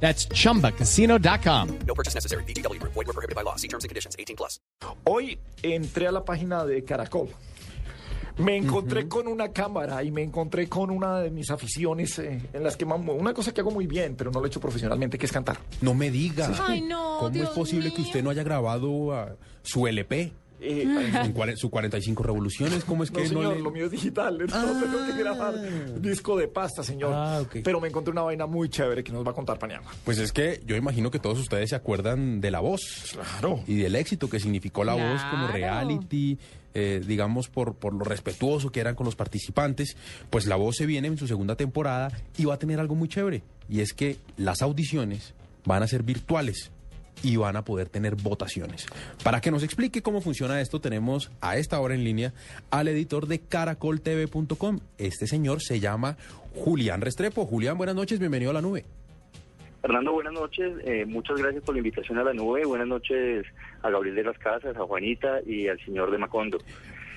That's chumbacasino.com. No purchase necessary. BGW. Void were prohibited by law. See terms and conditions. 18 plus. Hoy entré a la página de Caracol. Me encontré con una cámara y me encontré con una de mis aficiones eh, en las que mam- una cosa que hago muy bien, pero no lo he hecho profesionalmente, que es cantar. No me diga. Ay, no, ¿Cómo Dios es posible que mío. usted no haya grabado ah, su LP? Eh, En cuare- su 45 revoluciones, ¿cómo es que no, señor, le- lo mío es digital, no tengo que grabar disco de pasta, señor. Ah, ok. Pero me encontré una vaina muy chévere que nos va a contar Paniagua. Pues es que yo imagino que todos ustedes se acuerdan de La Voz. Claro. Y del éxito que significó La Voz como reality, eh, digamos, por, por lo respetuoso que eran con los participantes. Pues La Voz se viene en su segunda temporada y va a tener algo muy chévere. Y es que las audiciones van a ser virtuales y van a poder tener votaciones. Para que nos explique cómo funciona esto, tenemos a esta hora en línea al editor de caracoltv.com. Este señor se llama Julián Restrepo. Julián, buenas noches, bienvenido a la nube. Fernando, buenas noches. Eh, muchas gracias por la invitación a la nube. Buenas noches a Gabriel de las Casas, a Juanita y al señor de Macondo.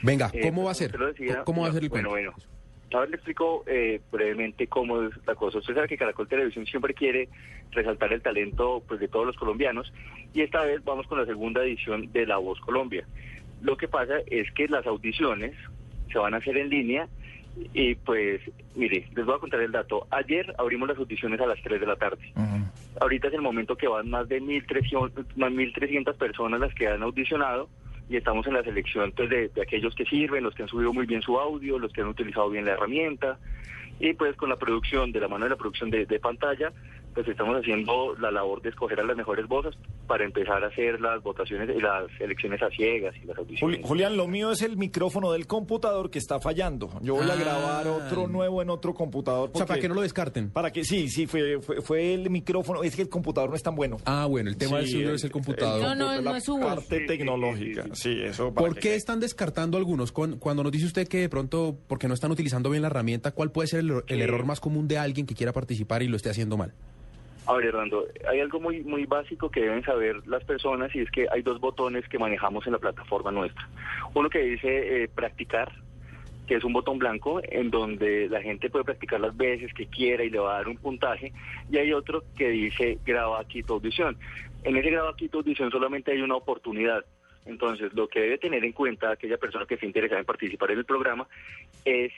Venga, Eh, ¿cómo pues, va a ser? lo decía, ¿Cómo va a ser el bueno, cuento? Bueno, A ver, le explico eh, brevemente cómo es la cosa. Usted sabe que Caracol Televisión siempre quiere resaltar el talento pues, de todos los colombianos y esta vez vamos con la segunda edición de La Voz Colombia. Lo que pasa es que las audiciones se van a hacer en línea y pues, mire, les voy a contar el dato. Ayer abrimos las audiciones a las 3 de la tarde. Ahorita es el momento que van más de 1.300, más 1.300 personas las que han audicionado y estamos en la selección pues, de, aquellos que sirven, los que han subido muy bien su audio, los que han utilizado bien la herramienta. Y pues con la producción, de la mano de la producción de pantalla, pues estamos haciendo la labor de escoger a las mejores voces para empezar a hacer las votaciones y las elecciones a ciegas y las Juli- audiciones. Julián, lo mío es el micrófono del computador que está fallando. Yo voy a Ah. grabar otro nuevo en otro computador. O sea, para que no lo descarten. Para que sí, sí, fue, fue, fue el micrófono. Es que el computador no es tan bueno. Ah, bueno, el tema del suyo es el computador. No, no, no la es su voz. parte Sí, sí, tecnológica. sí, Sí, eso. para ¿Por que- qué están descartando algunos? Cuan- Cuando nos dice usted que de pronto, porque no están utilizando bien la herramienta, ¿cuál puede ser el, el Sí. error más común de alguien que quiera participar y lo esté haciendo mal? A ver, Hernando, hay algo muy muy básico que deben saber las personas y es que hay dos botones que manejamos en la plataforma nuestra. Uno que dice eh, practicar, que es un botón blanco en donde la gente puede practicar las veces que quiera y le va a dar un puntaje. Y hay otro que dice graba aquí tu audición. En ese graba aquí tu audición solamente hay una oportunidad. Entonces, lo que debe tener en cuenta aquella persona que esté interesada en participar en el programa es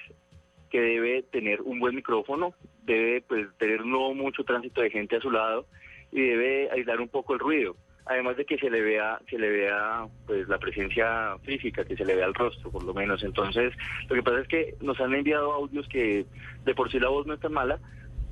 que debe tener un buen micrófono, debe pues tener no mucho tránsito de gente a su lado y debe aislar un poco el ruido. Además de que se le vea, se le vea pues la presencia física, que se le vea el rostro por lo menos. Entonces, lo que pasa es que nos han enviado audios que de por sí la voz no es tan mala,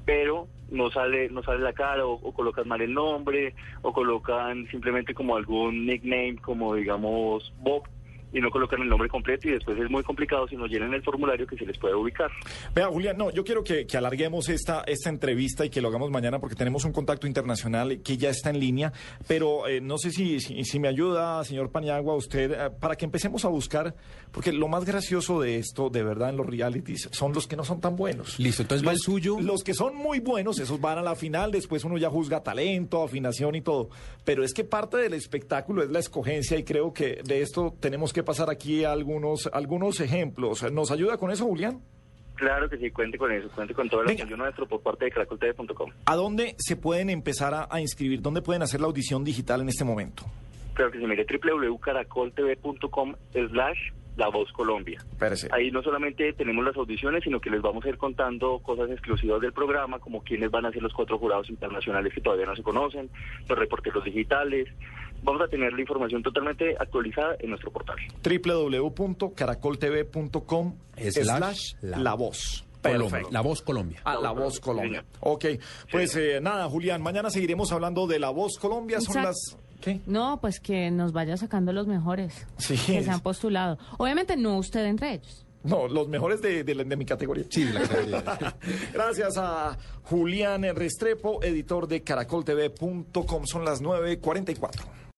pero no sale, no sale la cara o, o colocan mal el nombre o colocan simplemente como algún nickname como digamos Bob y no colocan el nombre completo y después es muy complicado si no llenan el formulario que se les puede ubicar. Vea, Julián, no, yo quiero que, que alarguemos esta, esta entrevista y que lo hagamos mañana porque tenemos un contacto internacional que ya está en línea, pero eh, no sé si, si, si me ayuda, señor Paniagua, usted, eh, para que empecemos a buscar, porque lo más gracioso de esto, de verdad, en los realities, son los que no son tan buenos. Listo, entonces va el suyo. Los que son muy buenos, esos van a la final, después uno ya juzga talento, afinación y todo. Pero es que parte del espectáculo es la escogencia y creo que de esto tenemos que pasar aquí algunos, algunos ejemplos. ¿Nos ayuda con eso, Julián? Claro que sí, cuente con eso, cuente con todo el apoyo nuestro por parte de caracoltv.com. ¿A dónde se pueden empezar a, a inscribir? ¿Dónde pueden hacer la audición digital en este momento? Claro que sí, mire, www.caracoltv.com slash La Voz Colombia. Espérese. Ahí no solamente tenemos las audiciones, sino que les vamos a ir contando cosas exclusivas del programa, como quiénes van a ser los cuatro jurados internacionales que todavía no se conocen, los reporteros digitales. Vamos a tener la información totalmente actualizada en nuestro portal. www.caracoltv.com Slash slash la- la voz. Colombia, Perfecto. la voz Colombia. La Voz Colombia. Ok, pues eh, nada, Julián, mañana seguiremos hablando de La Voz Colombia. Son Exacto. las... ¿Qué? No, pues que nos vaya sacando los mejores Sí. que se han postulado. Obviamente no usted entre ellos. No, los mejores de, de, mi categoría. Sí, de la categoría. Gracias a Julián Restrepo, editor de caracoltv.com. Son las 9.44.